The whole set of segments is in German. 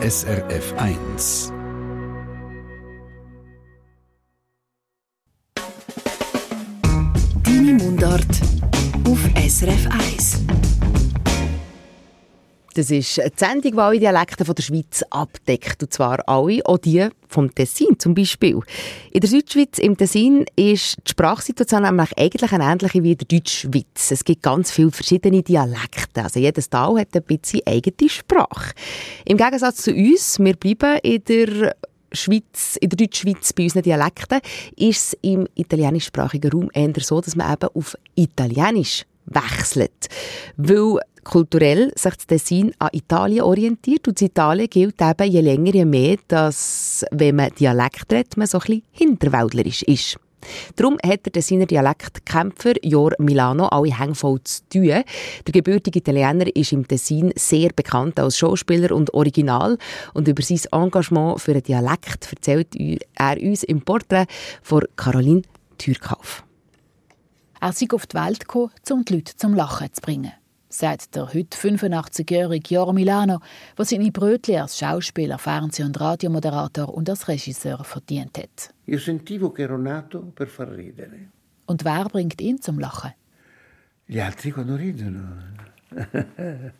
SRF 1. Das ist eine Sendung, die alle Dialekte von der Schweiz abdeckt. Und zwar alle, auch die vom Tessin zum Beispiel. In der Südschweiz, im Tessin, ist die Sprachsituation nämlich eigentlich eine ähnliche wie in der Deutschschweiz. Es gibt ganz viele verschiedene Dialekte. Also jedes Tal hat ein bisschen eigene Sprache. Im Gegensatz zu uns, wir bleiben in der Schweiz, in der Deutschschweiz bei unseren Dialekten, ist es im italienischsprachigen Raum eher so, dass man eben auf Italienisch wechselt. Weil kulturell sich das Tessin an Italien orientiert und in Italien gilt eben je länger je mehr, dass wenn man Dialekt redet, man so ein bisschen hinterwäldlerisch ist. Darum hat der Tessiner Dialektkämpfer Jor Milano alle Hänge voll zu tun. Der gebürtige Italiener ist im Tessin sehr bekannt als Schauspieler und Original und über sein Engagement für den Dialekt erzählt er uns im Porträt von Caroline Türkauf. Er sei auf die Welt gekommen, um die Leute zum Lachen zu bringen sagt der heute 85-jährige Jor Milano, der seine Brötchen als Schauspieler, Fernseh- und Radiomoderator und als Regisseur verdient hat. Io sentivo che ero nato per far ridere. Und wer bringt ihn zum Lachen? Gli altri quando ridono.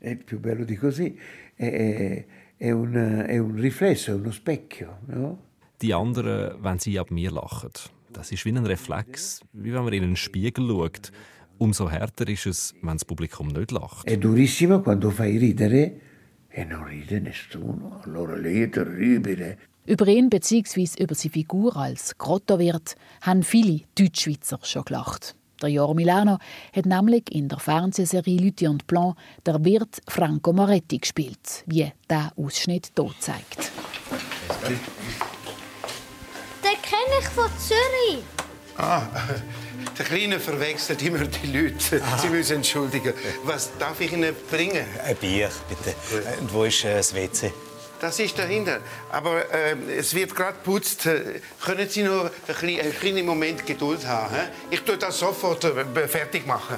è più bello di così. È, è, un, è un riflesso, è uno specchio. No? Die anderen, wenn sie ab mir lachen. Das ist wie ein Reflex, wie wenn man in einen Spiegel schaut. Umso härter ist es, wenn das Publikum nicht lacht. È durissimo quando fai ridere e non ride nessuno. Allora lì è terribile. Über ihn bzw. über seine Figur als Grottowirt haben viele Deutschschweizer schon gelacht. Der Jor Milano hat nämlich in der Fernsehserie Lüthi und Blanc der Wirt Franco Moretti gespielt, wie der Ausschnitt hier zeigt. Kenne ich von Zürich. Ah, der Kleine verwechselt immer die Leute. Sie müssen entschuldigen. Was darf ich Ihnen bringen? Ein Bier, bitte. Und wo ist äh, das WC? Das ist dahinter. Aber äh, es wird gerade putzt. Können Sie nur einen kleinen, einen kleinen Moment Geduld haben? hä? Ich tue das sofort äh, fertig machen.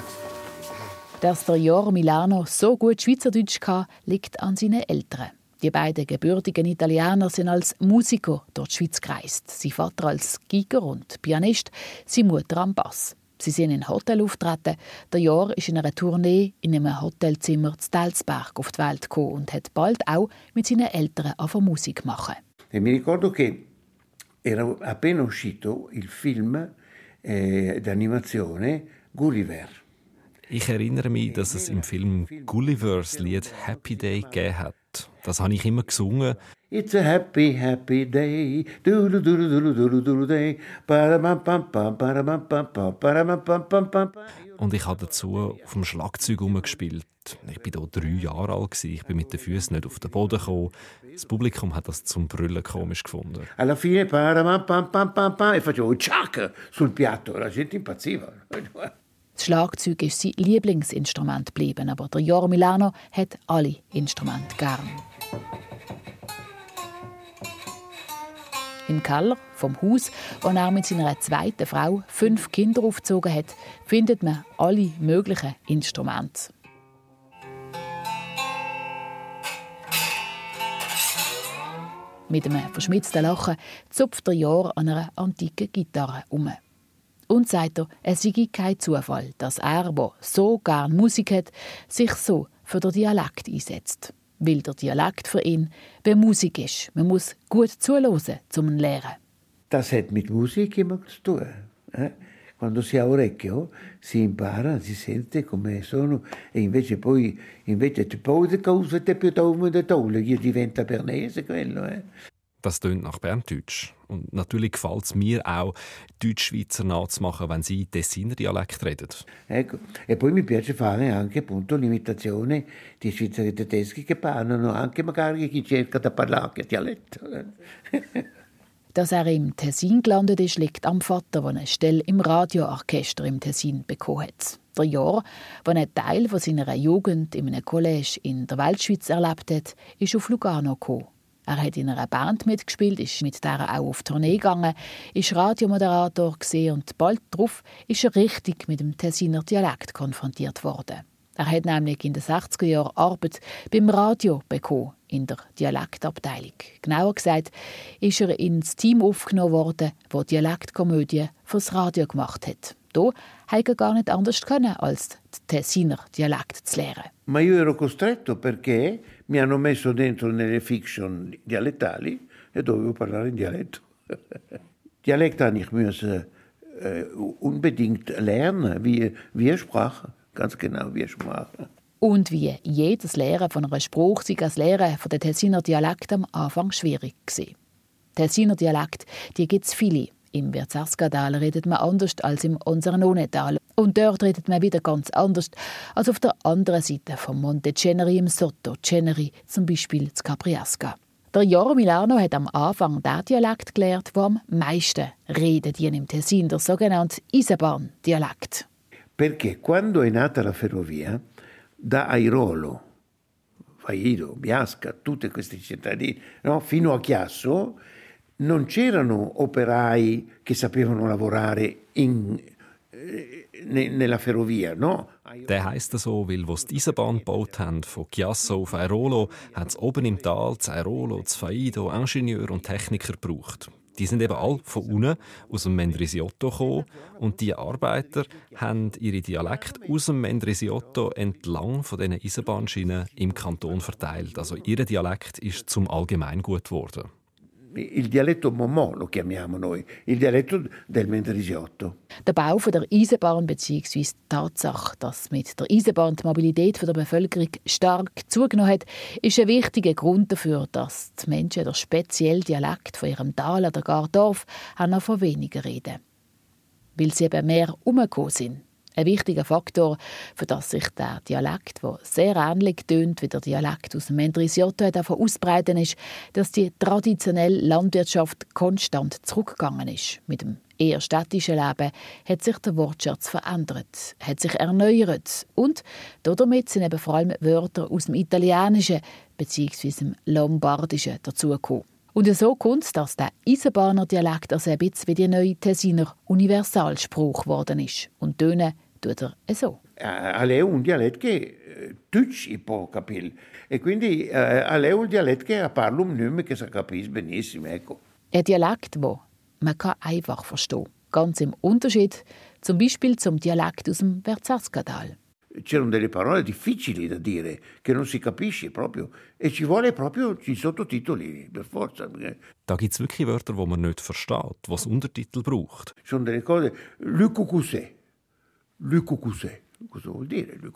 Dass der Jor Milano so gut Schweizerdeutsch kann, liegt an seinen Eltern. Die beiden gebürtigen Italiener sind als Musiker durch die Schweiz gereist. Sein Vater als Giger und Pianist, seine Mutter am Bass. Sie sind in Hotel auftreten. Der Jahr ist in einer Tournee in einem Hotelzimmer zu Telsberg auf die Welt gekommen und hat bald auch mit seinen Eltern angefangen Musik machen. E mi ricordo che era appena uscito il film eh, d'animazione Gulliver. Ich erinnere mich, dass es im Film Gullivers Lied Happy Day gegeben hat. Das habe ich immer gesungen. It's a happy, happy day. Pam, pam, pam, pam, pam, pam, pam. Und ich habe dazu auf dem Schlagzeug rumgespielt. Ich war hier drei Jahre alt. gewesen. Ich bin mit den Füßen nicht auf den Boden gekommen. Das Publikum hat das zum Brüllen komisch gefunden. Alla fine pam, pam, pam, pam. E facevo ciac sul piatto. La gente impazziva. Das Schlagzeug ist sein Lieblingsinstrument geblieben, aber der Jor Milano hat alle Instrumente gern. Im Keller vom Haus, wo er mit seiner zweiten Frau fünf Kinder aufgezogen hat, findet man alle möglichen Instrumente. Mit einem verschmitzten Lachen zupft der Jahr an einer antiken Gitarre um. Und sagt er, es sei kein Zufall, dass er, der so gern Musik hat, sich so für den Dialekt einsetzt. Weil der Dialekt für ihn wie Musik ist. Man muss gut zuhören, um ihn zu lernen. Das hat mit Musik immer zu tun. Eh? Quando si ha orecchio si impara, si sente come sono e invece poi invece ti poi le cose te più da tolle, che diventa bernese quello. Eh? Das tönt nach Berndeutsch. Und natürlich gefällt es mir auch, Deutschschweizer nachzumachen, wenn sie Tessiner Dialekt reden. Ecco. E poi mi piace fare anche appunto l'imitazione di svizzeri tedeschi che parlano anche magari chi cerca da parlare anche dialetto. eh. Dass er im Tessin gelandet ist, liegt am Vater, der eine Stelle im Radioorchester im Tessin bekommen hat. Der Jahr, wo er Teil von seiner Jugend in einem College in der Weltschweiz erlebt hat, ist auf Lugano gekommen. Er hat in einer Band mitgespielt, ist mit der auch auf Tournee gegangen, ist Radiomoderator und bald darauf ist er richtig mit dem Tessiner Dialekt konfrontiert worden. Er hat nämlich in den 60er Jahren Arbeit beim Radio bekommen, in der Dialektabteilung. Genauer gesagt ist er ins Team aufgenommen worden, das Dialektkomödie fürs Radio gemacht hat. Da hätte er gar nicht anders können, als den Tessiner Dialekt zu lernen. Ma io ero costretto perché mi hanno messo dentro nelle fiction dialettali e dovevo parlare in dialetto. Dialekt habe ich müssen äh, unbedingt lernen, wie, wie Sprache, ganz genau wie Sprache. Und wie jedes Lehren von einer Spruch sei das Lehren von der Tessiner Dialekt am Anfang schwierig gewesen. Tessiner Dialekt, die gibt es viele. Im Verzerskatal redet man anders als im unseren Onetal. Und dort redet man wieder ganz anders als auf der anderen Seite vom Monte Ceneri im Sotto Ceneri, zum Beispiel zu Capriasca. Der Joro Milano hat am Anfang den Dialekt gelernt, der am meisten redet hier im Tessin, der sogenannte Iseban-Dialekt. Perché quando è nata la ferrovia, da Airolo, Fairo, Biasca, tutte queste cittadine, no? fino a Chiasso, non c'erano operai che sapevano lavorare in, eh, nella ferrovia, no? Der heisst so, weil wo die Eisenbahn gebaut haben, von Chiasso auf Airolo, hat es oben im Tal zu Airolo, zu Faido, Ingenieur und Techniker gebraucht. Die sind eben alle von unten aus dem Mendrisiotto gekommen und die Arbeiter haben ihre Dialekt aus dem Mendrisiotto entlang von diesen Eisenbahnschienen im Kanton verteilt. Also ihr Dialekt ist zum Allgemeingut geworden il dialetto Momò lo chiamiamo noi, il dialetto del Mendrisiotto. Der Bau der Eisenbahn bzw. die Tatsache, dass mit der Eisenbahn die Mobilität der Bevölkerung stark zugenommen hat, ist ein wichtiger Grund dafür, dass die Menschen der speziellen Dialekt von ihrem Tal oder gar Dorf noch von weniger reden. Weil sie eben mehr umgekommen sind. Ein wichtiger Faktor, für das sich der Dialekt, der sehr ähnlich tönt wie der Dialekt aus dem Mendrisiotto, davon ausbreiten ist, dass die traditionelle Landwirtschaft konstant zurückgegangen ist. Mit dem eher städtischen Leben hat sich der Wortschatz verändert, hat sich erneuert und damit sind eben vor allem Wörter aus dem Italienischen bzw. dem Lombardischen dazugekommen. Und so kommt es, dass der Eisenbahner Dialekt also ein bisschen wie die neue Tessiner Universalspruch geworden ist. Und tönen tut er so. Alle è un dialetto che tutti può capire e quindi alle è un dialetto che parla un nome che si capisce benissimo. Ecco. Ein Dialekt, den man kann einfach verstehen kann. Ganz im Unterschied zum Beispiel zum Dialekt aus dem Verzascatal c'erano delle parole difficili da dire, che non si capisce proprio e ci vuole proprio i sottotitoli, per forza. Da gibt es wirklich Wörter, die man nicht versteht, was Untertitel braucht. Sono delle cose, le cucusé, le cucusé. Cosa vuol dire? Le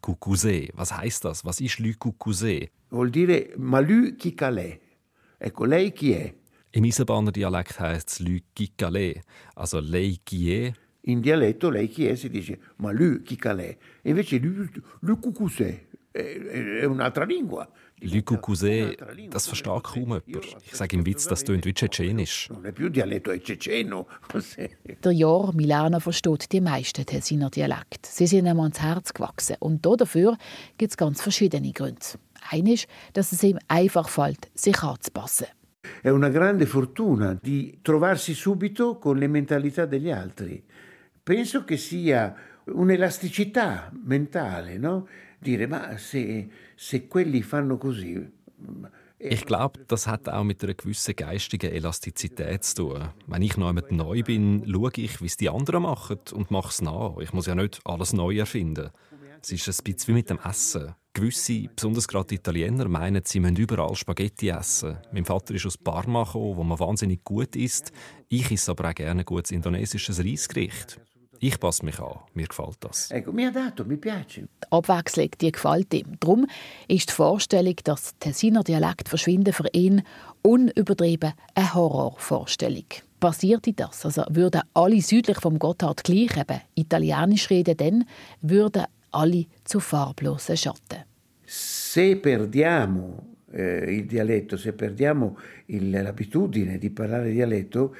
cucusé, was heißt das? Was ist le cucusé? Vuol dire ma lui chi calè. Ecco, lei chi è? Im Eisenbahner Dialekt heißt es calè, also lei chi è in dialetto lei chi è si dice ma lui chi calè e invece lui, lui cucusè è, un'altra lingua. Le Cucusé, das versteht kaum jemand. Ich sage im Witz, das tönt wie Tschetschenisch. Der Jahr Milana versteht die meisten Tessiner Dialekt. Sie sind ihm ans Herz gewachsen. Und dafür gibt es ganz verschiedene Gründe. Einer ist, dass es ihm einfach fällt, sich anzupassen. È una grande fortuna di trovarsi subito con le mentalità degli altri. penso che sia un'elasticità mentale, no? Dire, ma se, se quelli fanno così. Eh, ich glaube, das hat auch mit einer gewissen geistigen Elastizität zu tun. Wenn ich noch einmal neu bin, schaue ich, wie es die anderen machen und mache es nach. Ich muss ja nicht alles neu erfinden. Es ist ein bisschen wie mit dem Essen. Gewisse, besonders gerade Italiener, meinen, sie müssen überall Spaghetti essen. Mein Vater ist aus Parma gekommen, wo man wahnsinnig gut isst. Ich esse aber auch gerne gutes indonesisches Reisgericht. Ich passe mich an. Mir gefällt das. Die Abwechslung die gefällt ihm. Darum ist die Vorstellung, dass Tessiner Dialekt verschwinden, für ihn unübertrieben eine Horrorvorstellung. Passierte das, also würden alle südlich vom Gotthard gleich eben Italienisch reden, dann würden alle zu farblosen Schatten. Se perdiamo eh, il dialetto, se perdiamo l'abitudine di parlare dialetto,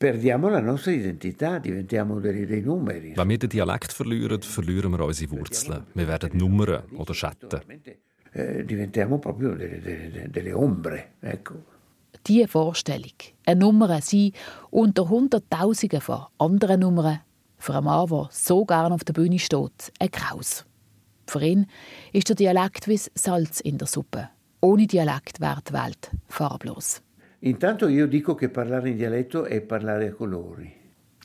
perdiamo la nostra identità, diventiamo dei, dei numeri. Wenn wir den Dialekt verlieren, verlieren wir unsere Wurzeln. Wir werden Nummern oder Schatten. Eh, diventiamo proprio delle, delle, delle ombre, ecco. Diese Vorstellung, eine Nummer sein unter Hunderttausenden von anderen Nummern, für einen Mann, der so gerne auf der Bühne steht, ein Kraus. Für ihn ist der Dialekt wie Salz in der Suppe. Ohne Dialekt wäre die Welt farblos. Intanto io dico che parlare in dialetto è parlare a colori.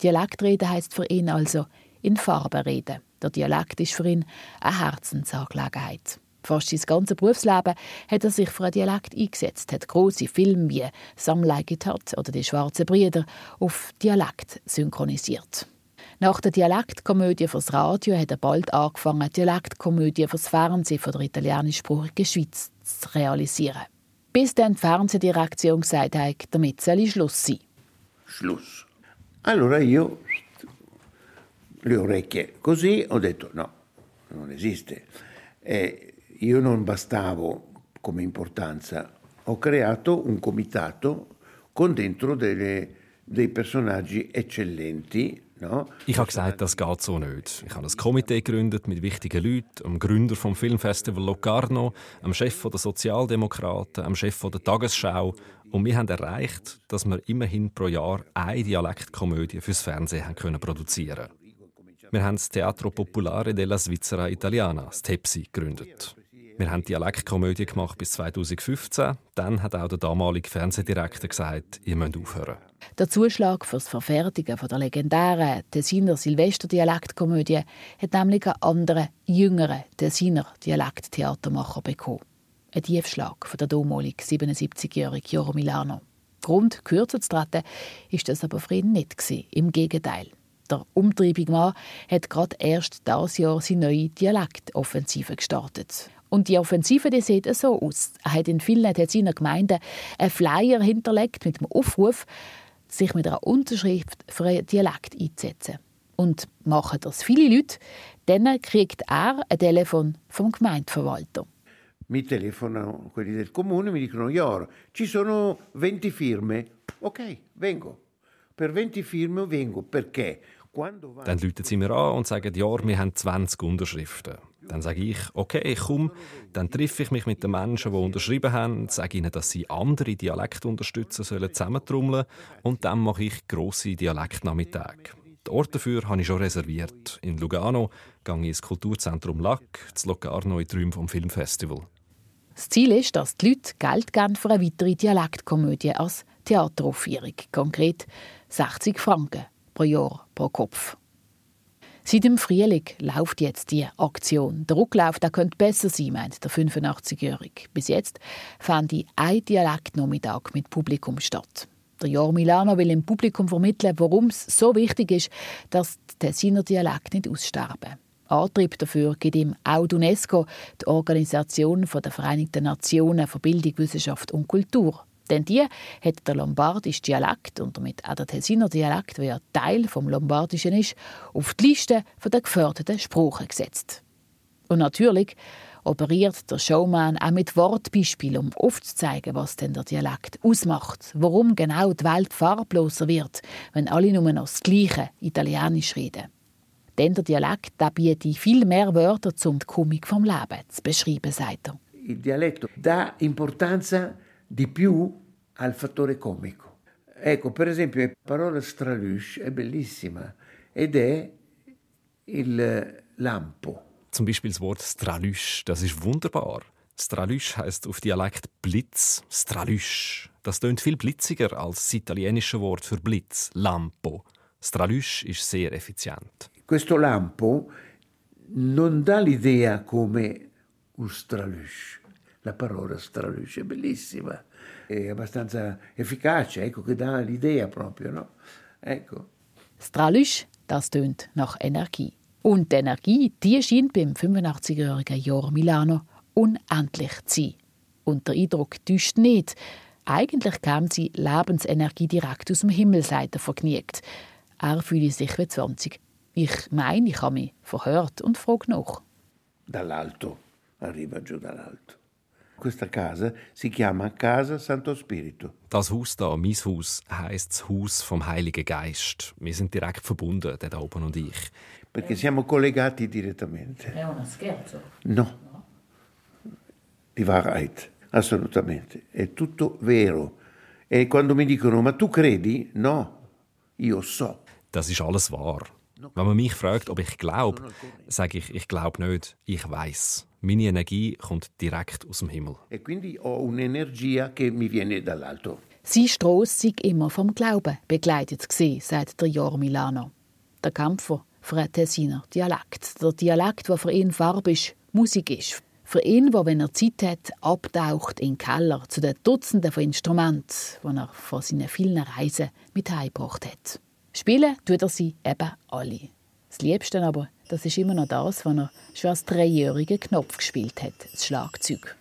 Dialektreden heisst für ihn also in Farben reden. Der Dialekt ist für ihn eine Herzensangelegenheit. Fast sein ganzes Berufsleben hat er sich für einen Dialekt eingesetzt, hat große Filme wie «Some Like It Hot» oder «Die schwarzen Brüder» auf Dialekt synchronisiert. Nach der Dialektkomödie fürs Radio hat er bald angefangen, Dialektkomödie fürs Fernsehen von der italienischsprachigen Schweiz zu realisieren. Bis dann die Fernsehdirektion gesagt hat, damit soll Schluss sein. Schluss. Allora io le orecchie così ho detto no, non esiste. E io non bastavo come importanza, ho creato un comitato con dentro delle, dei personaggi eccellenti No? Ich habe gesagt, das geht so nicht. Ich habe ein Komitee gegründet mit wichtigen Leuten, dem Gründer vom Filmfestival Locarno, dem Chef der Sozialdemokraten, dem Chef der Tagesschau. Und wir haben erreicht, dass wir immerhin pro Jahr eine Dialektkomödie fürs Fernsehen haben können produzieren Wir haben das Teatro Popolare della Svizzera Italiana, das TEPSI, gegründet. Wir haben Dialektkomödie gemacht bis 2015. Dann hat auch der damalige Fernsehdirektor gesagt, ihr müsst aufhören. Der Zuschlag für das Verfertigen der legendären Tessiner Silvester-Dialektkomödie hat nämlich einen anderen, jüngeren Tessiner Dialekttheatermacher bekommen. Ein Tiefschlag von der damaligen 77-jährigen Joro Milano. Grund, kürzer zu treten, ist das aber für ihn nicht. Im Gegenteil. Der umtriebige Mann hat gerade erst dieses Jahr seine neue Dialektoffensive gestartet. Und die Offensive die sieht so aus. Er hat in vielen seiner Gemeinden einen Flyer hinterlegt mit dem Aufruf, sich mit einer Unterschrift für einen Dialekt einzusetzen. Und machen das viele Leute, dann kriegt er ein Telefon vom Gemeindeverwalter. Mi telefonano quelli del comune e mi dicono Jor, ci sono 20 firme. Ok, vengo. Per 20 firme vengo. Perché? Dann rufen sie mir an und sagen, ja, wir haben 20 Unterschriften. Dann sage ich, okay, ich komme. Dann treffe ich mich mit den Menschen, die unterschrieben haben, sage ihnen, dass sie andere Dialektunterstützer sollen zusammentrommeln und dann mache ich grosse Dialektnachmittage. Den Ort dafür habe ich schon reserviert. In Lugano gehe ich ins Kulturzentrum Lac, zu Locarno in Träumen vom Filmfestival. Das Ziel ist, dass die Leute Geld geben für eine weitere Dialektkomödie als Theateraufführung. Konkret 60 Franken pro Jahr pro Kopf. Seit dem Frühling läuft jetzt die Aktion. Der Rücklauf der könnte besser sein, meint der 85-Jährige. Bis jetzt fand ich ein Dialektnachmittag mit Publikum statt. Der Jahr Milano will im Publikum vermitteln, warum es so wichtig ist, dass der Tessiner Dialekt nicht aussterben. Antrieb dafür gibt ihm auch die UNESCO, die Organisation der Vereinigten Nationen für Bildung, Wissenschaft und Kultur. Denn die hat der lombardische Dialekt und damit auch der Tessiner Dialekt, der Teil vom Lombardischen ist, auf die Liste der geförderten Sprachen gesetzt. Und natürlich operiert der Showman auch mit Wortbeispielen, um aufzuzeigen, was denn der Dialekt ausmacht, warum genau die Welt farbloser wird, wenn alle nur noch das gleiche Italienisch reden. Denn der Dialekt der bietet viel mehr Wörter, um die Komik vom Leben zu beschreiben, sagt er. Il dialetto dà importanza di più al fattore comico. Ecco, per esempio, la parola stralush è bellissima ed è il lampo. Zum Beispiel das Wort Stralüsch, das ist wunderbar. Stralüsch heißt auf Dialekt Blitz, Stralüsch. Das tönt viel blitziger als das italienische Wort für Blitz, Lampo. Stralüsch ist sehr effizient. Questo lampo non dà l'idea come un stralüsch la parola straluce, bellissima, è abbastanza efficace, ecco, che dà l'idea proprio, no? Ecco. Stralusch, das tönt nach Energie. Und die Energie, die scheint beim 85-jährigen Jor Milano unendlich zu sein. Und der Eindruck täuscht nicht. Eigentlich kam sie Lebensenergie direkt aus dem Himmel, sagt er vergnügt. Er fühle sich wie 20. Ich meine, ich habe mich verhört und frage nach. Dall'alto, arriva giù dall'alto. Questa casa si chiama Casa Santo Spirito. Das Haus da, mein Haus, heisst das Haus vom Heiligen Geist. Wir sind direkt verbunden, der da oben und ich. Perché siamo collegati direttamente. È uno scherzo? No. Di Wahrheit, assolutamente. È tutto vero. E quando mi dicono, ma tu credi? No, io so. Das ist alles wahr. Wenn man mich fragt, ob ich glaube, sage ich, ich glaube nicht, ich weiß. Meine Energie kommt direkt aus dem Himmel. E quindi ho un'energia che mi viene dall'alto. Sein Stross sei immer vom Glauben begleitet gewesen, sagt der Jor Milano. Der Kämpfer für einen Tessiner Dialekt. Der Dialekt, der für ihn Farbe ist, Musik ist. Für ihn, der, wenn er Zeit hat, abtaucht in den Keller zu den Dutzenden von Instrumenten, die er von seinen vielen Reisen mit heimgebracht hat. Spielen tut er sie eben alle. Das Liebste aber, das ist immer noch das, was er schon als dreijähriger Knopf gespielt hat, das Schlagzeug.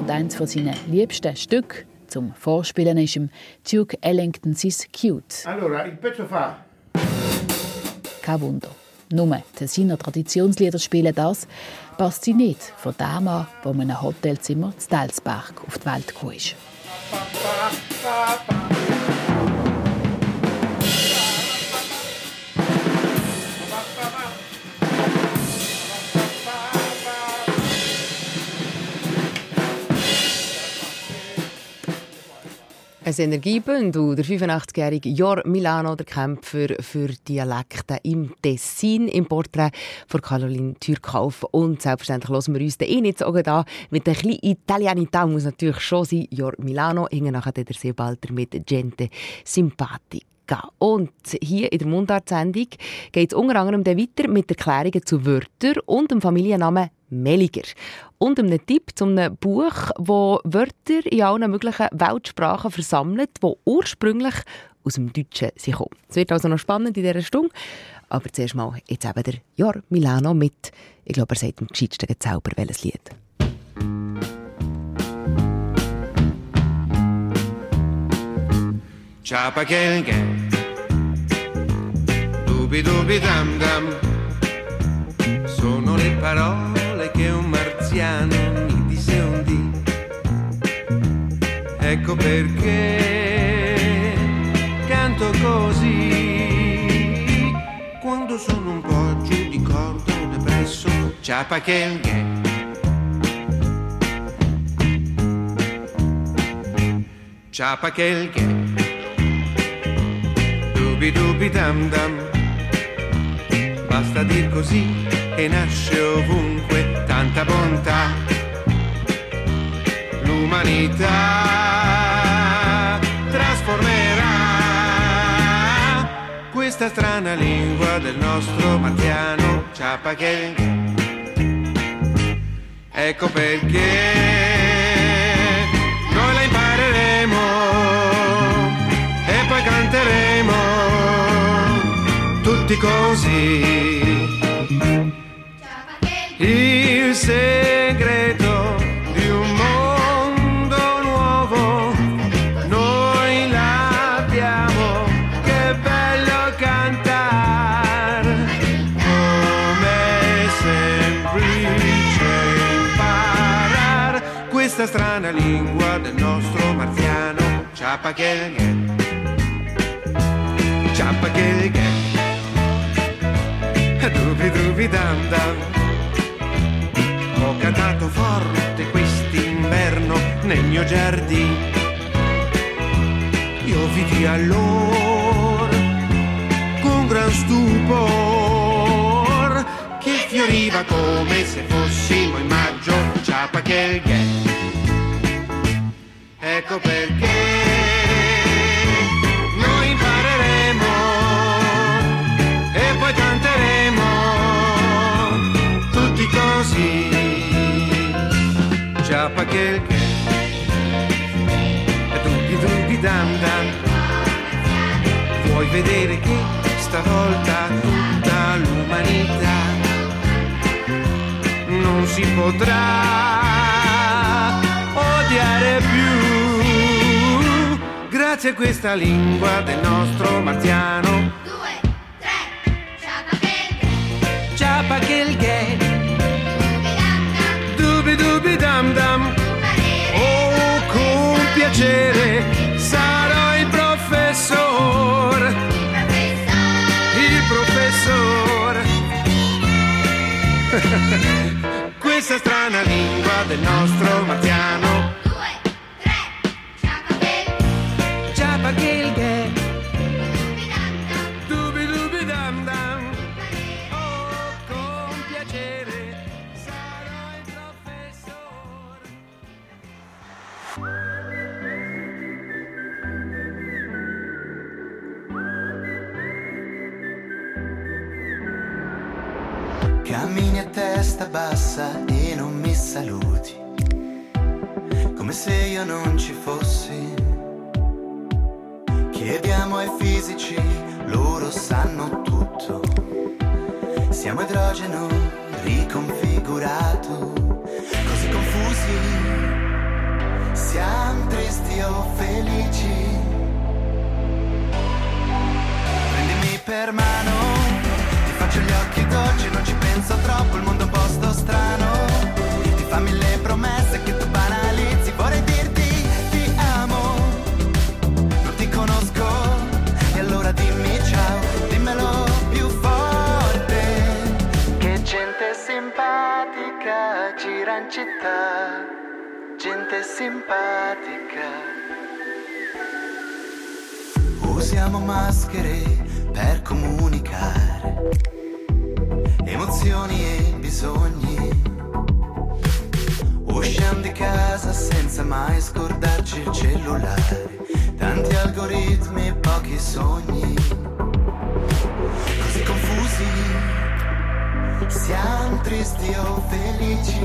Und eins von seinen liebsten Stücken zum Vorspielen ist im Duke Ellington «Sis Cute». Allora, il pezzo fa... Kein Wunder. Nur Tessiner Traditionslieder spielen das, passt sie nicht von dem an, wo man ein Hotelzimmer zu Delsberg auf die Welt gekommen ist. Ein Energiebündel, der 85-jährige Jor Milano, der Kämpfer für Dialekte im Tessin, im Porträt von Caroline Türkauf. Und selbstverständlich hören wir uns den eh nicht sogar da mit der kleinen Italianità, muss natürlich schon sein. Jor Milano, hingen nachher der Seebalter mit Gente Sympathik. Und hier in der Mundart-Sendung geht es unter anderem weiter mit Erklärungen zu Wörtern und dem Familiennamen Melliger. Und einem Tipp zu einem Buch, wo Wörter in allen möglichen Weltsprachen versammelt, wo ursprünglich aus dem Deutschen kommen. Es wird also noch spannend in dieser Stunde. Aber zuerst mal jetzt eben der Jor Milano mit, ich glaube, er sagt am gescheitsten Zauber, welches Lied. Che dubi dubi dam dam sono le parole un marziano mi disse un dì. Ecco perché canto così. Quando sono un po' giù di corpo depresso ciapa che ciapa che dubi dubi dam dam. Basta dir così e nasce ovunque tanta bontà l'umanità trasformerà questa strana lingua del nostro marziano ciapa che ecco perché noi la impareremo e poi canteremo tutti così. Il segreto di un mondo nuovo. Noi l'abbiamo, che bello cantare, come semplice imparare questa strana lingua del nostro marziano, ciapa che ciapa che dubi dubi dam dam cantato forte quest'inverno nel mio giardino io vidi allora con gran stupor che fioriva come se fossimo in maggio ciapa che ecco perché ciapa che dubi dubi dam dam vuoi vedere che stavolta tutta l'umanità non si potrà odiare più? Grazie a questa lingua del nostro marziano. Ciapa che il gay dubi dubi dam dam. Oh con piacere sarò il professor. Il professor. Questa strana lingua del nostro marziano testa bassa e non mi saluti, come se io non ci fossi. Chiediamo ai fisici, loro sanno tutto. Siamo idrogeno riconfigurato, così confusi. Siamo tristi o felici. Prendimi per mano, faccio gli occhi dolci, non ci penso troppo, il mondo è un posto strano. Ti fa mille promesse che tu banalizzi, vorrei dirti ti amo. Non ti conosco, e allora dimmi ciao, dimmelo più forte. Che gente simpatica gira in città, gente simpatica. Usiamo maschere per comunicare emozioni e bisogni. Usciamo di casa senza mai scordarci il cellulare. Tanti algoritmi e pochi sogni. Così confusi, siamo tristi o felici.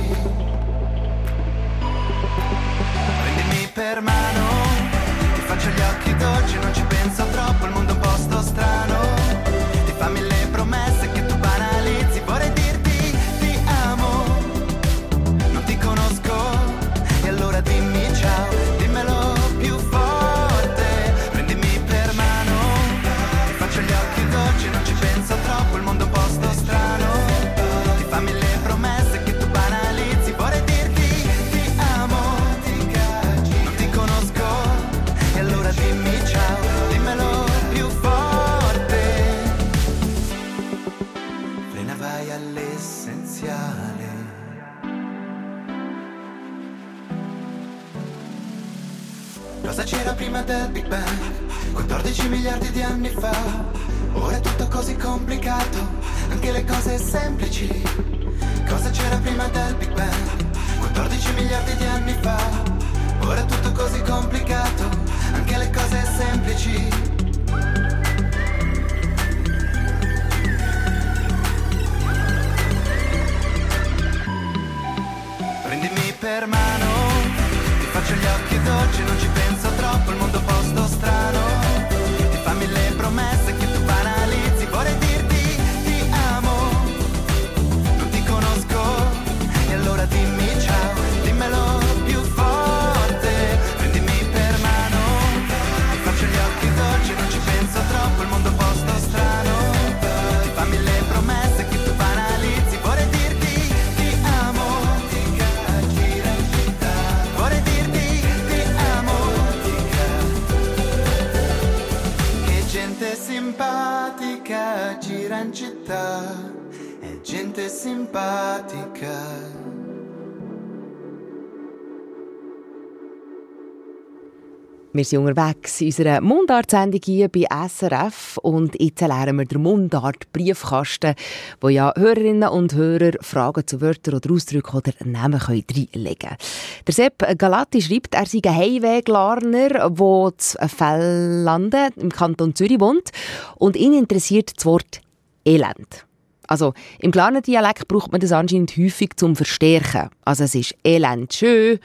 Prendimi per mano, ti faccio gli occhi dolci, non ci penso troppo, il mondo è un posto strano. Del Big Bang? 14 miliardi di anni fa. Ora è tutto così complicato, anche le cose semplici. Cosa c'era prima del Big Bang? 14 miliardi di anni fa. Ora è tutto così complicato, anche le cose semplici. Prendimi per mano, ti faccio gli occhi dolci, non ci penso Wir sind unterwegs in unserer Mundartsendung hier bei SRF und jetzt lernen wir den Mundart-Briefkasten, wo ja Hörerinnen und Hörer Fragen zu Wörtern oder Ausdrücken oder Namen können reinlegen können. Der Sepp Galati schreibt, er sei ein Heimweglarner, der zu Fellanden im Kanton Zürich wohnt und ihn interessiert das Wort Elend. Also im kleinen Dialekt braucht man das anscheinend häufig zum Verstärken. Also es ist elend schön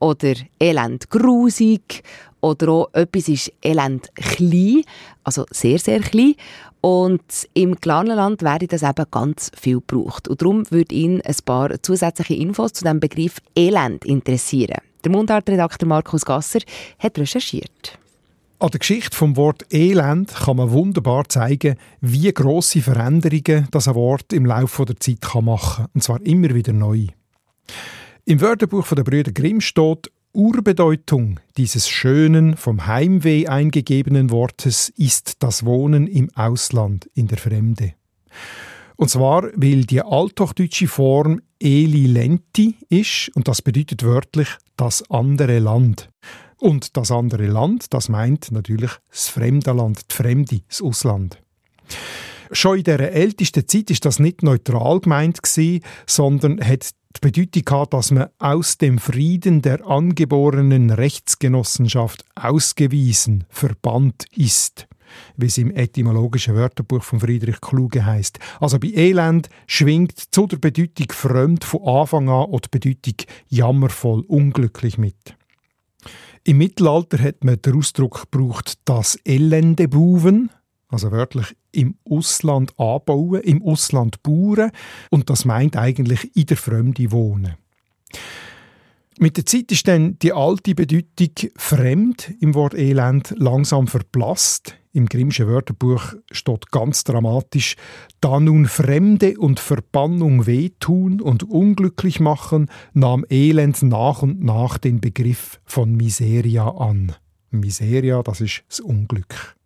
oder elend grusig oder auch etwas ist elend klein, also sehr, sehr klein. Und im kleinen Land werde das eben ganz viel gebraucht. Und darum würde ihn ein paar zusätzliche Infos zu dem Begriff Elend interessieren. Der Mundartredakteur Markus Gasser hat recherchiert. An der Geschichte vom Wort Elend kann man wunderbar zeigen, wie grosse Veränderungen das Wort im Laufe der Zeit machen kann. Und zwar immer wieder neu. Im Wörterbuch der Brüder Grimm steht, Urbedeutung dieses schönen, vom Heimweh eingegebenen Wortes ist das Wohnen im Ausland, in der Fremde. Und zwar, weil die althochdeutsche Form Eli Lenti ist, und das bedeutet wörtlich das andere Land. Und das andere Land, das meint natürlich das fremde Land, die Fremde, das Ausland. Schon in der ältesten Zeit ist das nicht neutral gemeint sondern hat die Bedeutung gehabt, dass man aus dem Frieden der angeborenen Rechtsgenossenschaft ausgewiesen, verbannt ist. wie es im etymologischen Wörterbuch von Friedrich Kluge heißt. Also bei Elend schwingt zu der Bedeutung fremd von Anfang an und die Bedeutung jammervoll, unglücklich mit. Im Mittelalter hat man den Ausdruck gebraucht, das Elende buven, also wörtlich im Ausland anbauen, im Ausland bauen und das meint eigentlich in der Fremde wohnen. Mit der Zeit ist dann die alte Bedeutung fremd im Wort Elend langsam verblasst. Im Grimmschen Wörterbuch steht ganz dramatisch, da nun Fremde und Verbannung wehtun und unglücklich machen, nahm Elend nach und nach den Begriff von Miseria an. Miseria, das ist das Unglück.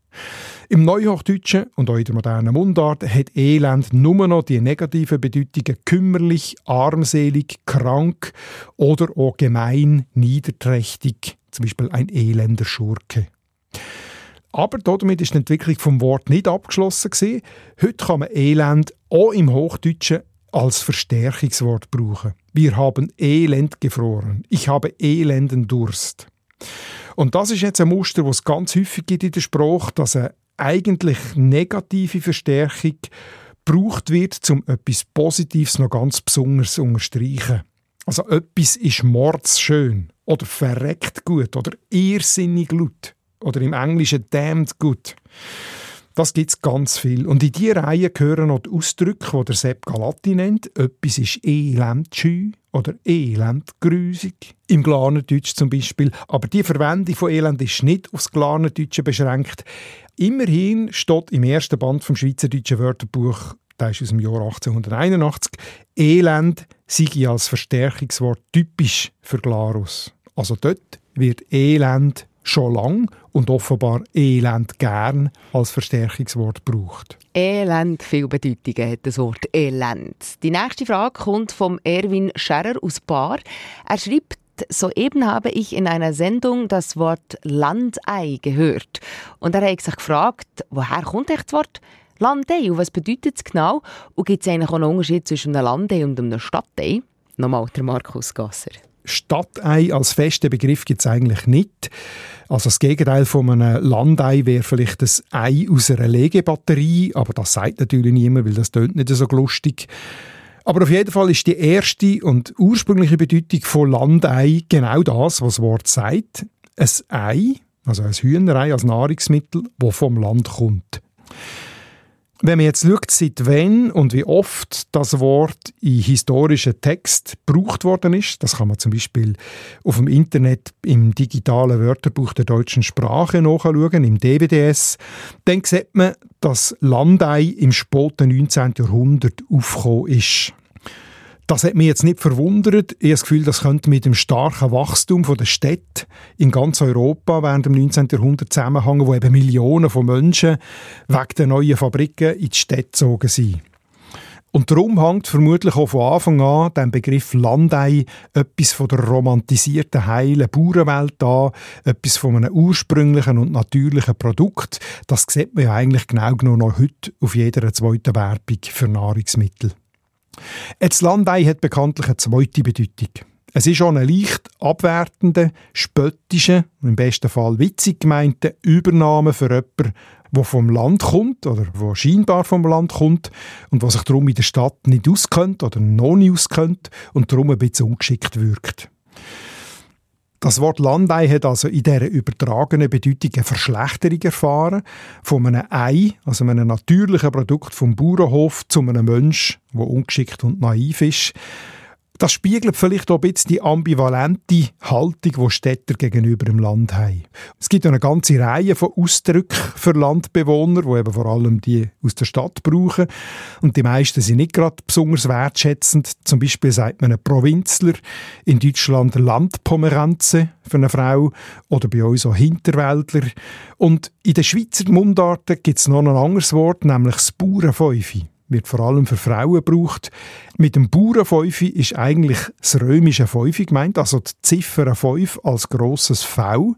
Im Neuhochdeutschen und auch in der modernen Mundart hat Elend nur noch die negativen Bedeutungen kümmerlich, armselig, krank oder auch gemein, niederträchtig, zum Beispiel ein elender Schurke. Aber damit ist die Entwicklung vom Wort nicht abgeschlossen gewesen. Heute kann man Elend auch im Hochdeutschen als Verstärkungswort brauchen. Wir haben Elend gefroren. Ich habe elenden Durst. Und das ist jetzt ein Muster, das es ganz häufig gibt in der Sprache, dass eine eigentlich negative Verstärkung gebraucht wird, um etwas Positives noch ganz besonders zu unterstreichen. Also etwas ist mordsschön oder verreckt gut oder irrsinnig gut oder im Englischen damned good. Das gibt es ganz viel. Und in diese Reihe gehören noch die Ausdrücke, die der Sepp Galatti nennt. Etwas ist elendscheu oder elendgrüsig. Im Glarnerdeutsch zum Beispiel. Aber die Verwendung von Elend ist nicht aufs Glarnerdeutsche beschränkt. Immerhin steht im ersten Band vom Schweizerdeutschen Wörterbuch, der ist aus dem Jahr 1881, Elend sei als Verstärkungswort typisch für Glarus. Also dort wird Elend schon lang und offenbar Elend gern als Verstärkungswort braucht. Elend, viel Bedeutungen hat das Wort Elend. Die nächste Frage kommt vom Erwin Scherrer aus Bar. Er schreibt, soeben habe ich in einer Sendung das Wort Landei gehört. Und er hat sich gefragt, woher kommt das Wort Landei und was bedeutet es genau? Und gibt es eigentlich auch einen Unterschied zwischen einem Landei und einem Stadtei? Nochmal der Markus Gasser. Stadtei als festen Begriff gibt es eigentlich nicht. Also das Gegenteil von einem Landei wäre vielleicht das Ei aus einer Legebatterie, aber das sagt natürlich niemand, weil das tönt nicht so lustig. Aber auf jeden Fall ist die erste und ursprüngliche Bedeutung von Landei genau das, was das Wort sagt. Ein Ei, also ein Hühnerei als Nahrungsmittel, das vom Land kommt. Wenn man jetzt schaut, seit wann und wie oft das Wort in historischen Text gebraucht worden ist, das kann man zum Beispiel auf dem Internet im digitalen Wörterbuch der deutschen Sprache nachschauen, im DWDS, dann sieht man, dass Landei im späten 19. Jahrhundert aufgekommen ist. Das hat mich jetzt nicht verwundert. Ich habe das Gefühl, das könnte mit dem starken Wachstum der Städte in ganz Europa während dem 19. Jahrhundert zusammenhängen, wo eben Millionen von Menschen wegen der neuen Fabriken in die Städte gezogen sind. Und darum hängt vermutlich auch von Anfang an dem Begriff Landei etwas von der romantisierten heilen Bauernwelt an, etwas von einem ursprünglichen und natürlichen Produkt. Das sieht man ja eigentlich genau genommen noch heute auf jeder zweiten Werbung für Nahrungsmittel. Jetzt Landei hat bekanntlich eine zweite Bedeutung. Es ist auch eine leicht abwertende, spöttische, im besten Fall witzig gemeinte Übernahme für jemanden, der vom Land kommt oder wo scheinbar vom Land kommt und was sich darum in der Stadt nicht auskennt oder noch nicht auskennt und darum ein bisschen ungeschickt wirkt. Das Wort Landei hat also in dieser übertragenen Bedeutung eine Verschlechterung erfahren. Von einem Ei, also einem natürlichen Produkt vom Bauernhof, zu einem Mensch, der ungeschickt und naiv ist. Das spiegelt vielleicht auch ein bisschen die ambivalente Haltung, die Städter gegenüber dem Land haben. Es gibt eine ganze Reihe von Ausdrücken für Landbewohner, die eben vor allem die aus der Stadt brauchen. Und die meisten sind nicht gerade besonders wertschätzend. Zum Beispiel sagt man ein Provinzler, in Deutschland Landpomeranze für eine Frau oder bei uns auch Hinterwäldler. Und in den Schweizer Mundarten gibt es noch ein anderes Wort, nämlich das Bauernfäufi wird vor allem für Frauen gebraucht. Mit dem Bauernfäufi ist eigentlich das römische Fäufi gemeint, also die Ziffer 5 als grosses V.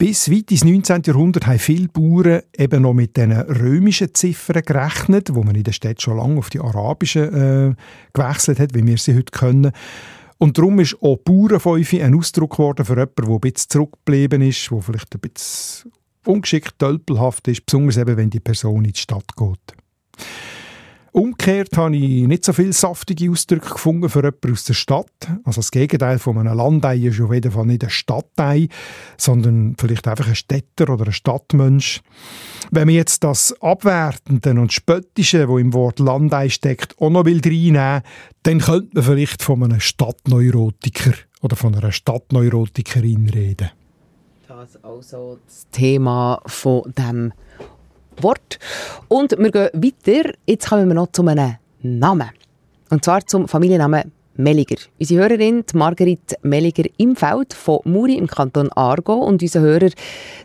Bis weit ins 19. Jahrhundert haben viele Bauern eben noch mit den römischen Ziffern gerechnet, wo man in der Stadt schon lange auf die arabischen äh, gewechselt hat, wie wir sie heute können. Und darum ist auch Bauernfäufi ein Ausdruck geworden für jemanden, der ein bisschen zurückgeblieben ist, der vielleicht ein bisschen ungeschickt, tölpelhaft ist, besonders eben, wenn die Person in die Stadt geht. Umgekehrt habe ich nicht so viele saftige Ausdrücke gefunden für jemanden aus der Stadt. Also das Gegenteil von einem Landei ist auf jeden Fall nicht ein Stadtei, sondern vielleicht einfach ein Städter oder ein Stadtmensch. Wenn man jetzt das Abwertende und Spöttische, wo im Wort Landei steckt, auch noch will reinnehmen dann könnte man vielleicht von einem Stadtneurotiker oder von einer Stadtneurotikerin reden. Das ist also das Thema von dem Wort. Und wir gehen weiter. Jetzt kommen wir noch zu einem Namen. Und zwar zum Familiennamen Melliger. Unsere Hörerin, die Marguerite Melliger im Feld von Muri im Kanton Argo und unser Hörer,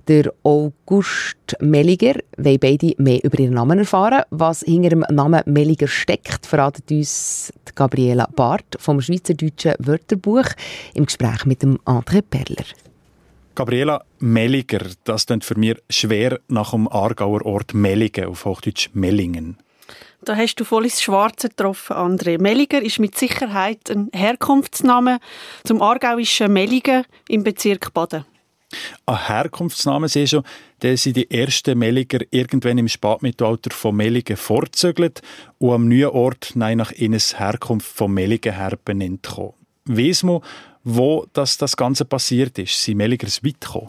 der August Melliger, wollen beide mehr über ihren Namen erfahren. Was hinter dem Namen Melliger steckt, verratet uns Gabriela Barth vom Schweizerdeutschen Wörterbuch im Gespräch mit dem André Perler. Gabriela Melliger, das klingt für mich schwer nach dem Aargauer Ort Melligen, auf Hochdeutsch Mellingen. Da hast du voll ins Schwarze getroffen, André. Melliger ist mit Sicherheit ein Herkunftsname zum aargauischen Melligen im Bezirk Baden. Ein Herkunftsname sehe schon, der sind die ersten Melliger irgendwann im Spätmittelalter von Melligen vorzögelt und am neuen Ort nach ihnen Herkunft von Melligen her benannt Weiss man, wo das, das Ganze passiert ist? Sind Melligers weit gekommen?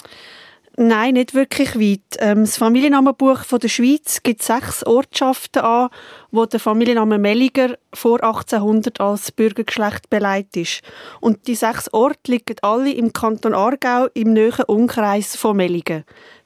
Nein, nicht wirklich weit. Ähm, das Familiennamenbuch der Schweiz gibt sechs Ortschaften an, wo der Familienname Melliger vor 1800 als Bürgergeschlecht beleidigt ist. Und die sechs Orte liegen alle im Kanton Aargau im näheren Umkreis von Melligen.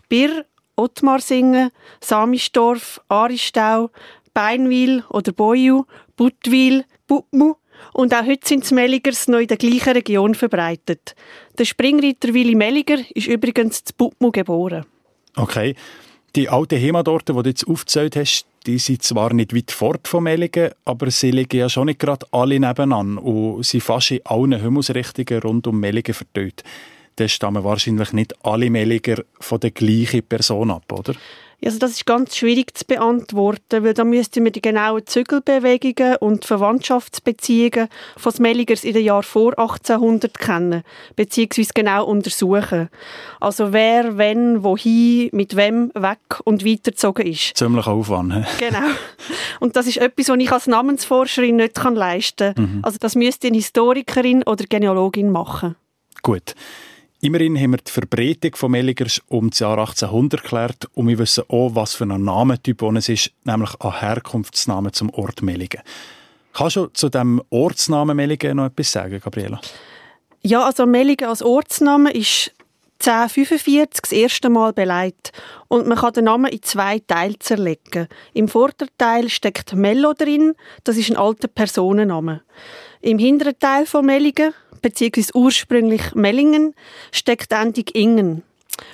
Bir, Ottmarsingen, Samisdorf, Aristau, Beinwil oder Boju, Buttwil, Butmu und auch heute sind die Melligers noch in der gleichen Region verbreitet. Der Springreiter Willi Melliger ist übrigens zu Butmu geboren. Okay. Die alten Heimatorte, die du jetzt aufgezählt hast, die sind zwar nicht weit fort von Melligen, aber sie liegen ja schon nicht gerade alle nebeneinander und sind fast in allen Himmelsrichtungen rund um Melligen verteilt. Dann stammen wahrscheinlich nicht alle Melliger von der gleichen Person ab, oder? Also das ist ganz schwierig zu beantworten, weil da müssten wir die genauen Zügelbewegungen und Verwandtschaftsbeziehungen von Smelligers in den Jahren vor 1800 kennen, beziehungsweise genau untersuchen. Also wer, wenn, wohin, mit wem weg und weitergezogen ist. Ziemlich Aufwand. genau. Und das ist etwas, was ich als Namensforscherin nicht leisten kann. Mhm. Also das müsste eine Historikerin oder Genealogin machen. Gut. Immerhin haben wir die Verbreitung von Melligers um das Jahr 1800 geklärt und wir wissen auch, was für ein Namentyp es ist, nämlich ein Herkunftsname zum Ort Melligen. Kannst du zu dem Ortsnamen Melligen noch etwas sagen, Gabriela? Ja, also Melligen als Ortsname ist 1045 das erste Mal beleidigt und man kann den Namen in zwei Teile zerlegen. Im Vorderteil steckt Mello drin, das ist ein alter Personenname. Im hinteren Teil von Melligen beziehungsweise ursprünglich Mellingen, steckt endlich Ingen.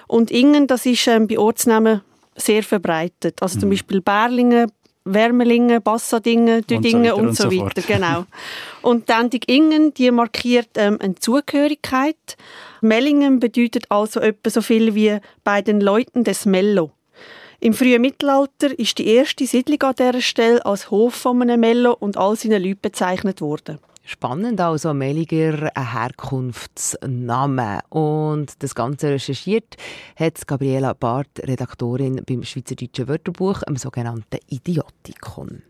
Und Ingen, das ist ähm, bei Ortsnamen sehr verbreitet. Also zum mhm. Beispiel Berlingen, Wermelingen, Bassadingen, Düdingen und so weiter. Und so weiter. Genau. Und die Endung Ingen, die markiert ähm, eine Zugehörigkeit. Mellingen bedeutet also etwa so viel wie bei den Leuten des Mello. Im frühen Mittelalter ist die erste Siedlung an dieser Stelle als Hof von einem Mello und all seinen Leuten bezeichnet worden. Spannend, also Melliger, ein Herkunftsname. Und das Ganze recherchiert hat Gabriela Barth, Redaktorin beim Schweizerdeutschen Wörterbuch, einem sogenannten Idiotikon.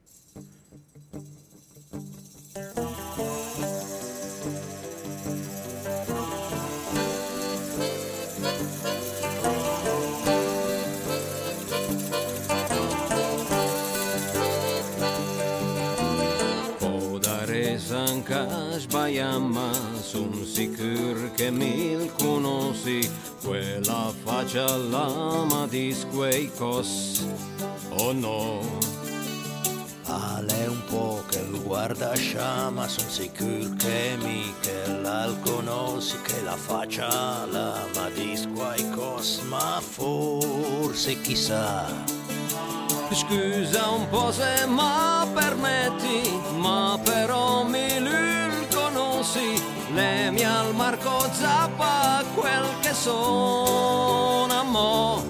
Sanca sbagliamma, son sicuro che mi conosci, quella faccia lama di quei cos, oh no. Ale un po' che lo guarda sciama, son sicuro che mi che la conosci, che la faccia lama di quei cos, ma forse chissà. Scusa un po' se ma permetti, ma però mi conosci, lemi al Marco Zappa quel che sono mo.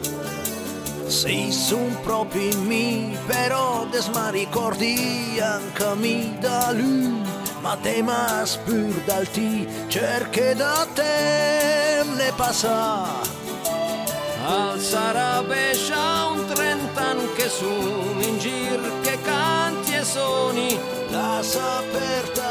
Sì, son proprio in me, però desma ricordi anche mi da lui, ma te ma spur dal ti, cerche da te ne passa. Al Sarabescia un trentan che sono in gir che canti e suoni Lascia aperta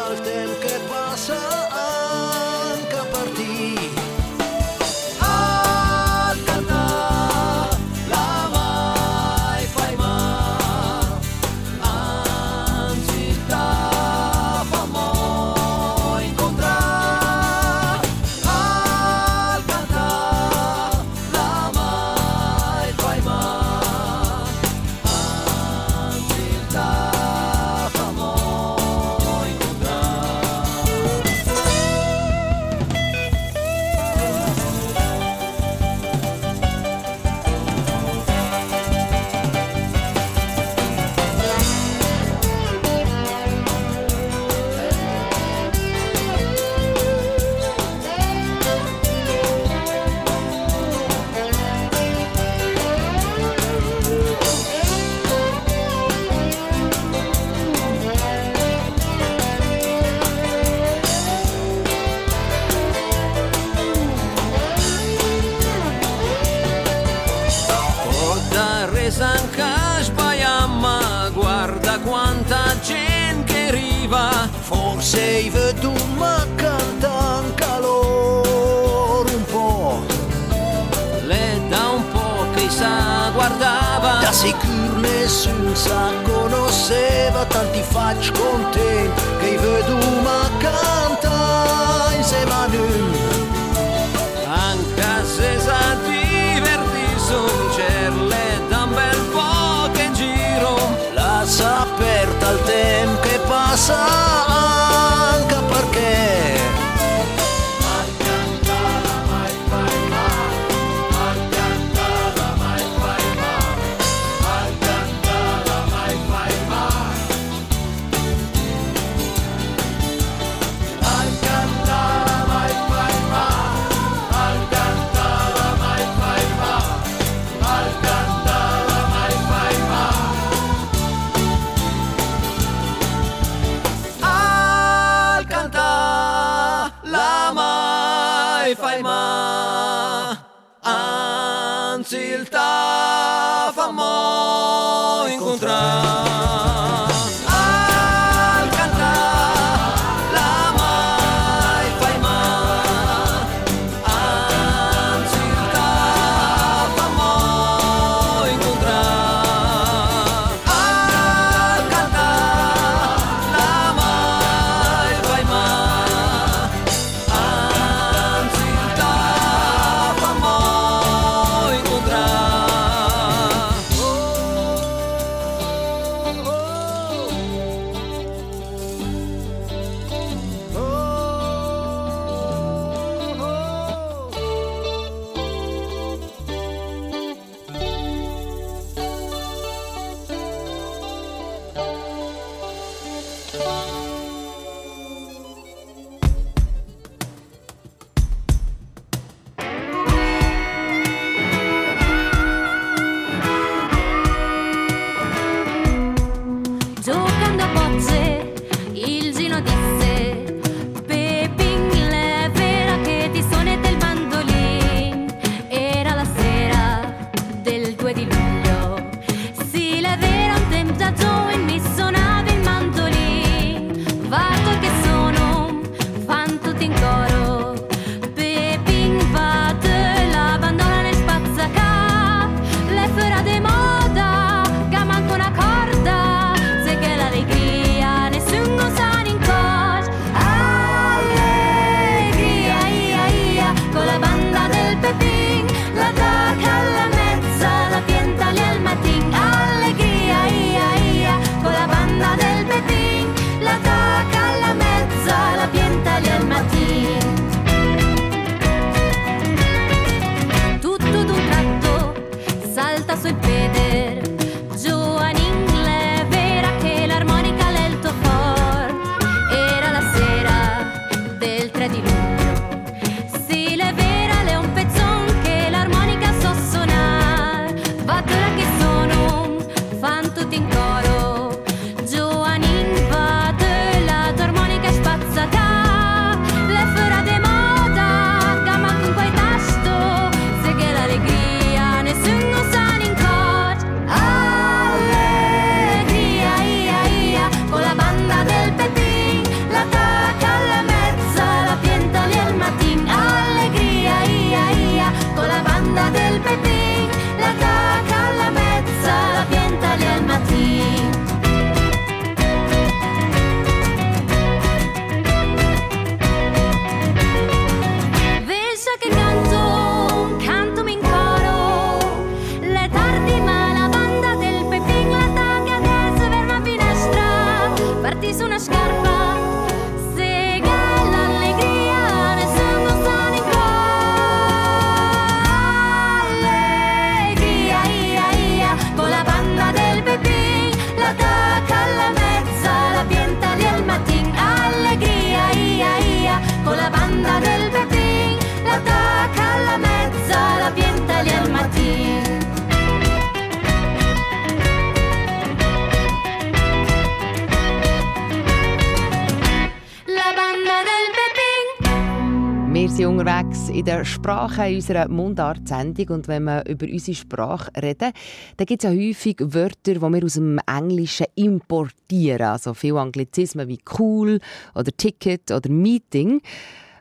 in der Sprache in unserer Mundart-Sendung und wenn wir über unsere Sprache reden, dann gibt es ja häufig Wörter, die wir aus dem Englischen importieren. Also viele Anglizismen wie cool oder Ticket oder Meeting.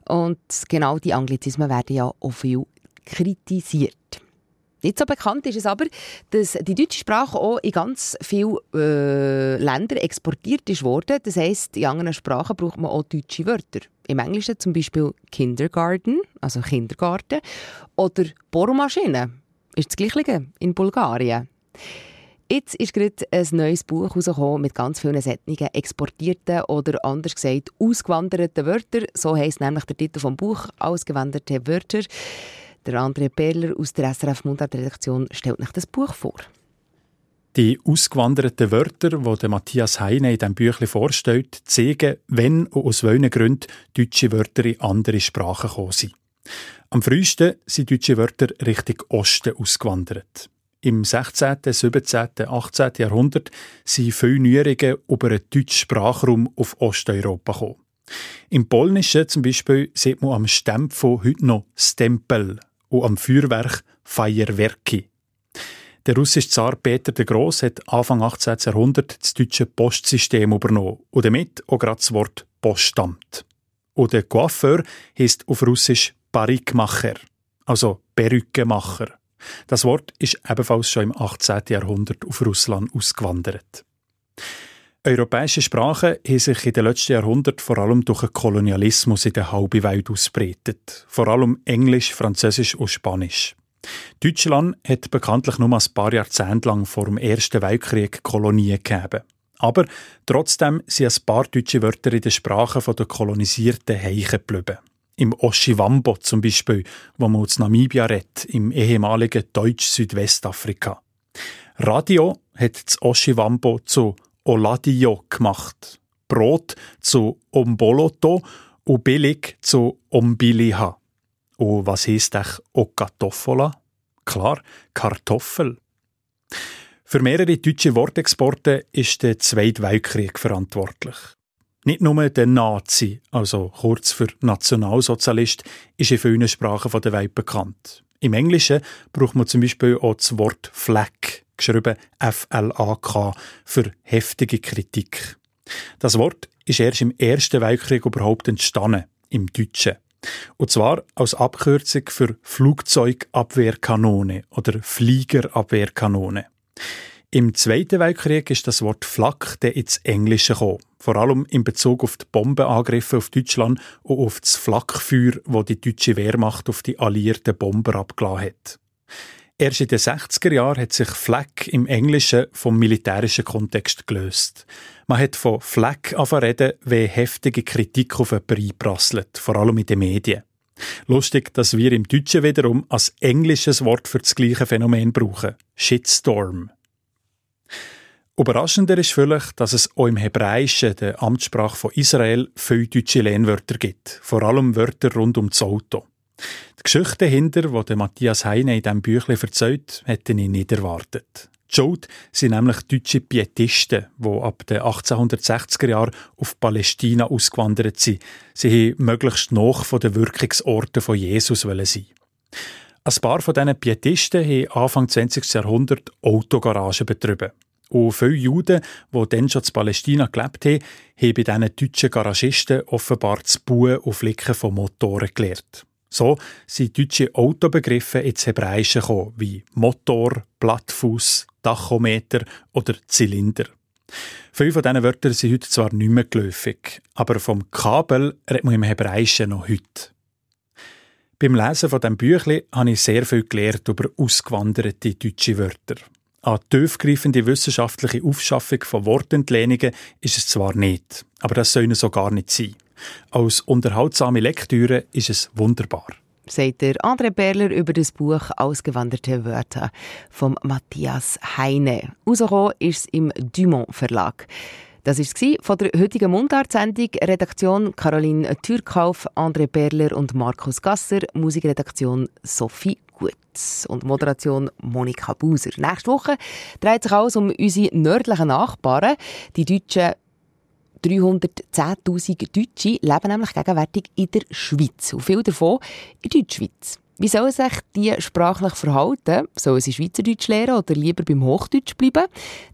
Und genau die Anglizismen werden ja auch viel kritisiert. Nicht so bekannt ist es aber, dass die deutsche Sprache auch in ganz viele äh, Länder exportiert ist worden. Das heisst, in anderen Sprachen braucht man auch deutsche Wörter. Im Englischen zum Beispiel Kindergarten, also Kindergarten, oder Bohrmaschine. Ist das Gleiche in Bulgarien. Jetzt ist gerade ein neues Buch herausgekommen mit ganz vielen sättigen exportierten oder anders gesagt ausgewanderten Wörtern. So heisst nämlich der Titel vom Buch «Ausgewanderte Wörter». Der André Perler aus der SRF Mundart-Redaktion stellt nach das Buch vor. Die ausgewanderten Wörter, die Matthias Heine in diesem Büchlein vorstellt, zeigen, wenn und aus welchen Gründen deutsche Wörter in andere Sprachen gekommen sind. Am frühesten sind deutsche Wörter Richtung Osten ausgewandert. Im 16., 17., 18. Jahrhundert sind viele Neuerungen über einen deutschen Sprachraum auf Osteuropa gekommen. Im Polnischen zum Beispiel sieht man am Stempel heute noch Stempel und am Feuerwerk Feierwerki. Der russische Zar Peter der Gross hat Anfang 18. Jahrhundert das deutsche Postsystem übernommen und damit auch gerade das Wort Postamt. Und der Coiffeur heißt auf Russisch Parikmacher, also Perückenmacher. Das Wort ist ebenfalls schon im 18. Jahrhundert auf Russland ausgewandert. Europäische Sprachen haben sich in den letzten Jahrhunderten vor allem durch den Kolonialismus in der halben Welt ausbreitet. Vor allem Englisch, Französisch und Spanisch. Deutschland hat bekanntlich nur ein paar Jahrzehnte lang vor dem Ersten Weltkrieg Kolonien gegeben. Aber trotzdem sind ein paar deutsche Wörter in den Sprachen der Kolonisierten heichen geblieben. Im Oshiwambo zum Beispiel, wo man aus Namibia redet, im ehemaligen Deutsch-Südwestafrika. Radio hat das Oshiwambo zu Oladio gemacht. Brot zu Omboloto und billig zu Ombiliha. Und was heisst eigentlich Okatoffola? Klar, Kartoffel. Für mehrere deutsche Wortexporte ist der Zweite Weltkrieg verantwortlich. Nicht nur der Nazi, also kurz für Nationalsozialist, ist in vielen Sprachen der Welt bekannt. Im Englischen braucht man zum Beispiel auch das Wort Flag geschrieben F-L-A-K, für heftige Kritik. Das Wort ist erst im Ersten Weltkrieg überhaupt entstanden, im Deutschen. Und zwar als Abkürzung für Flugzeugabwehrkanone oder Fliegerabwehrkanone. Im Zweiten Weltkrieg ist das Wort Flak ins Englische gekommen, vor allem in Bezug auf die Bombenangriffe auf Deutschland und auf das Flakfeuer, wo die deutsche Wehrmacht auf die alliierten Bomber abgeladen hat. Erst in den 60er Jahren hat sich Flag im Englischen vom militärischen Kontext gelöst. Man hat von Flag reden, wie heftige Kritik auf jemanden einprasselt, vor allem in den Medien. Lustig, dass wir im Deutschen wiederum als englisches Wort für das gleiche Phänomen brauchen. Shitstorm. Überraschender ist vielleicht, dass es auch im Hebräischen, der Amtssprache von Israel, viele deutsche Lehnwörter gibt. Vor allem Wörter rund um das Auto. Die Geschichte dahinter, die Matthias Heine in diesem Büchlein erzählt, hätte ich nicht erwartet. Die Schuld sind nämlich deutsche Pietisten, die ab den 1860er Jahren auf Palästina ausgewandert sind. Sie haben möglichst noch von den Wirkungsorten von Jesus sein. Ein paar von diesen Pietisten haben Anfang 20. Jahrhundert Autogaragen betrieben. Und viele Juden, die dann schon in Palästina gelebt haben, haben bei diesen deutschen Garagisten offenbar das Bauen und Flicken von Motoren gelernt. So sind deutsche Autobegriffe ins Hebräische gekommen, wie Motor, Plattfuß, Tachometer oder Zylinder. Viele von diesen Wörtern sind heute zwar nicht mehr geläufig, aber vom Kabel redet man im Hebräischen noch heute. Beim Lesen von diesem Büchlein habe ich sehr viel gelernt über ausgewanderte deutsche Wörter. Eine tiefgreifende wissenschaftliche Aufschaffung von Wortentlehnungen ist es zwar nicht, aber das soll so gar nicht sein. Als unterhaltsame Lektüre ist es wunderbar. Sagt der André Perler über das Buch Ausgewanderte Wörter von Matthias Heine. Rausgekommen ist es im Dumont Verlag. Das war von der heutigen Mundart-Sendung. Redaktion Caroline Türkauf, André Perler und Markus Gasser. Musikredaktion Sophie Gutz und Moderation Monika Buser. Nächste Woche dreht sich alles um unsere nördlichen Nachbarn, die deutschen 310'000 Deutsche leben nämlich gegenwärtig in der Schweiz. Und viele davon in der Deutschschweiz. Wie sollen sich die sprachlich verhalten? Sollen sie Schweizerdeutsch lernen oder lieber beim Hochdeutsch bleiben?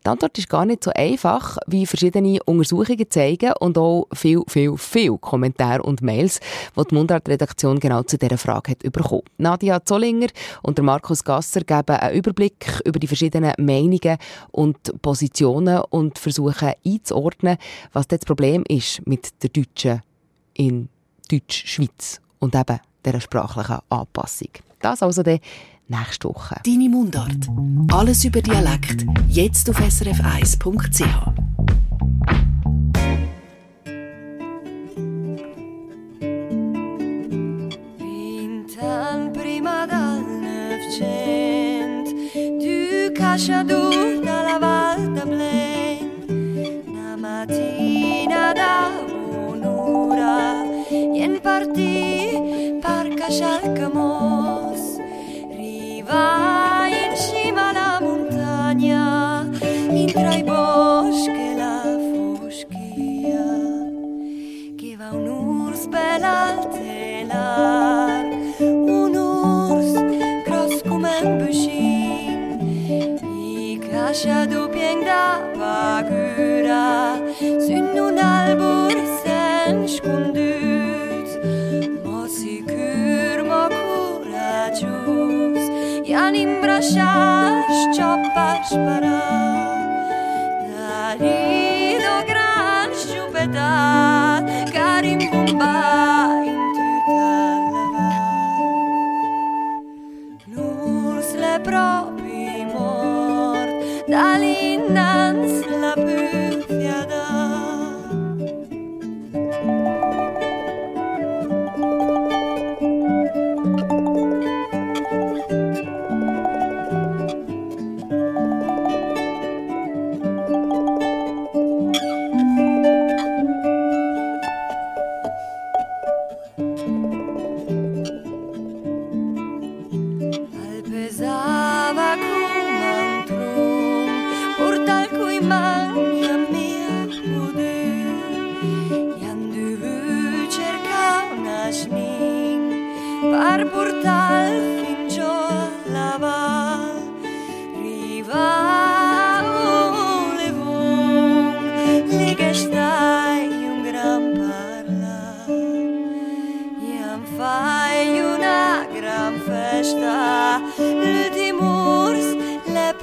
Die Antwort ist gar nicht so einfach, wie verschiedene Untersuchungen zeigen und auch viel, viel, viel Kommentare und Mails, die die Mundart-Redaktion genau zu dieser Frage hat bekommen. Nadia Zollinger und Markus Gasser geben einen Überblick über die verschiedenen Meinungen und Positionen und versuchen einzuordnen, was das Problem ist mit der Deutschen in Deutsch-Schweiz und eben dieser sprachlichen Anpassung. Das also dann nächste Woche. Deine Mundart. Alles über Dialekt. Jetzt auf srf1.ch. Vintan prima dal Novecento, du cacciador dalla Val d'Ablain, una mattina da un'ora, ien partì așa-l cămos, rival. much, but.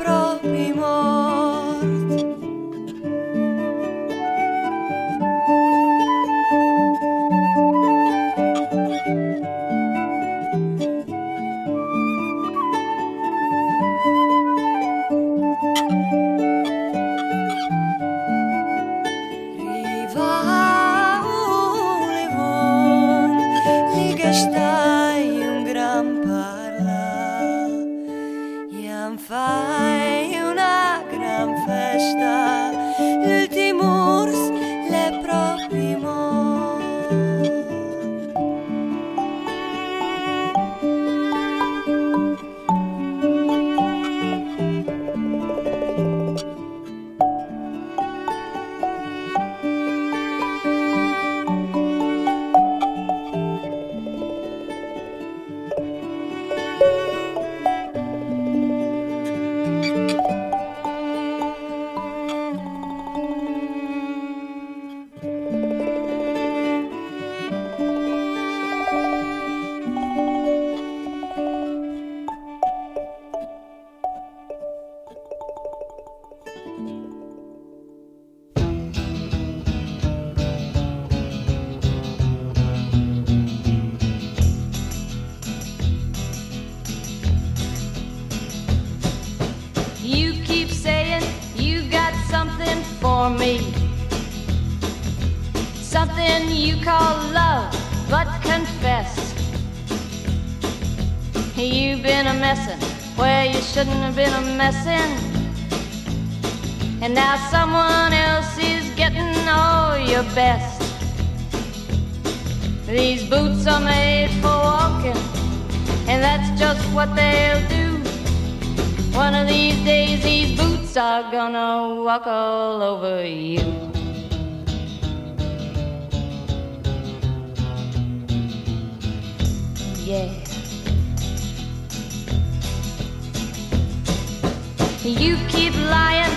Le And now someone else is getting all your best. These boots are made for walking, and that's just what they'll do. One of these days, these boots are gonna walk all over you. Yeah. You keep lying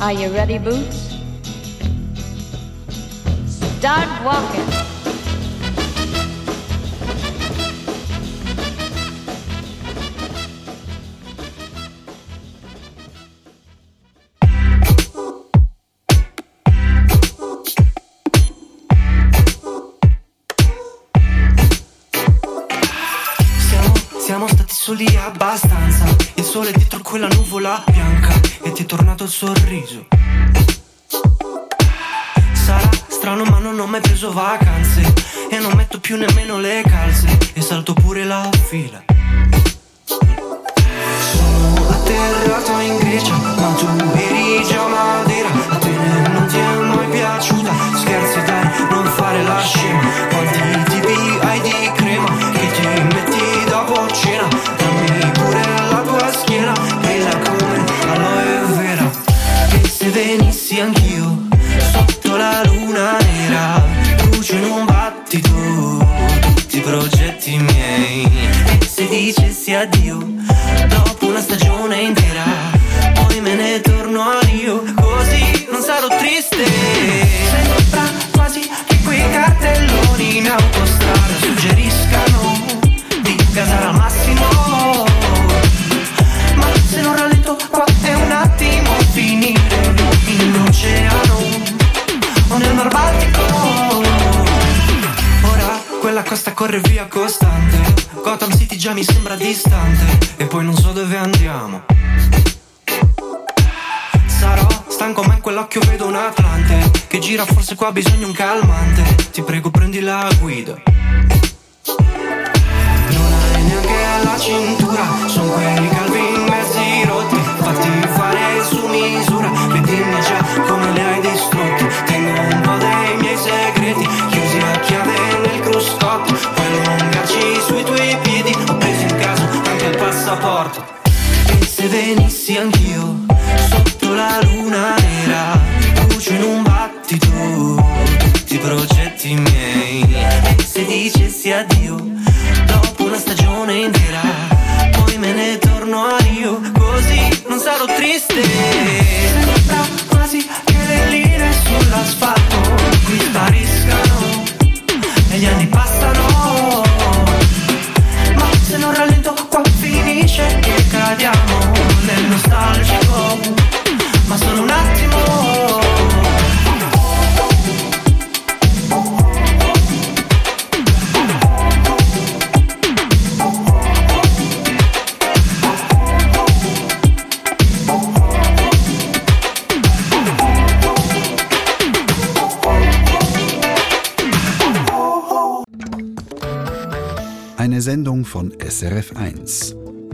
Are you ready, Boots? Start walking. Siamo, stati soli abbastanza. Il sole dietro quella nuvola bianca ti è tornato il sorriso. Sarà strano ma non ho mai preso vacanze e non metto più nemmeno le calze e salto pure la fila. Sono atterrato in Grecia ma tu anch'io sotto la luna nera, brucio in un battito tutti i progetti miei. E se dicessi addio dopo una stagione intera, poi me ne torno a Rio, così non sarò triste. Sembra quasi che quei cartelloni in autostrada quella costa corre via costante. Gotham City già mi sembra distante. E poi non so dove andiamo. Sarò stanco ma in quell'occhio vedo un Atlante. Che gira forse qua ha bisogno un calmante. Ti prego prendi la guida. Non hai neanche la cintura. Sono quelli calvi mezzi rotti. Fatti fare su misura. Dimmi già come le hai distrutti passaporto E se venissi anch'io Sotto la luna nera Brucio in un battito Tutti i progetti miei. E se dicessi addio Dopo una stagione intera Poi me ne torno a Rio Così non sarò triste. Sembra quasi che le linee sull'asfalto Qui spariscano. E gli anni passano finisce Sendung von SRF1.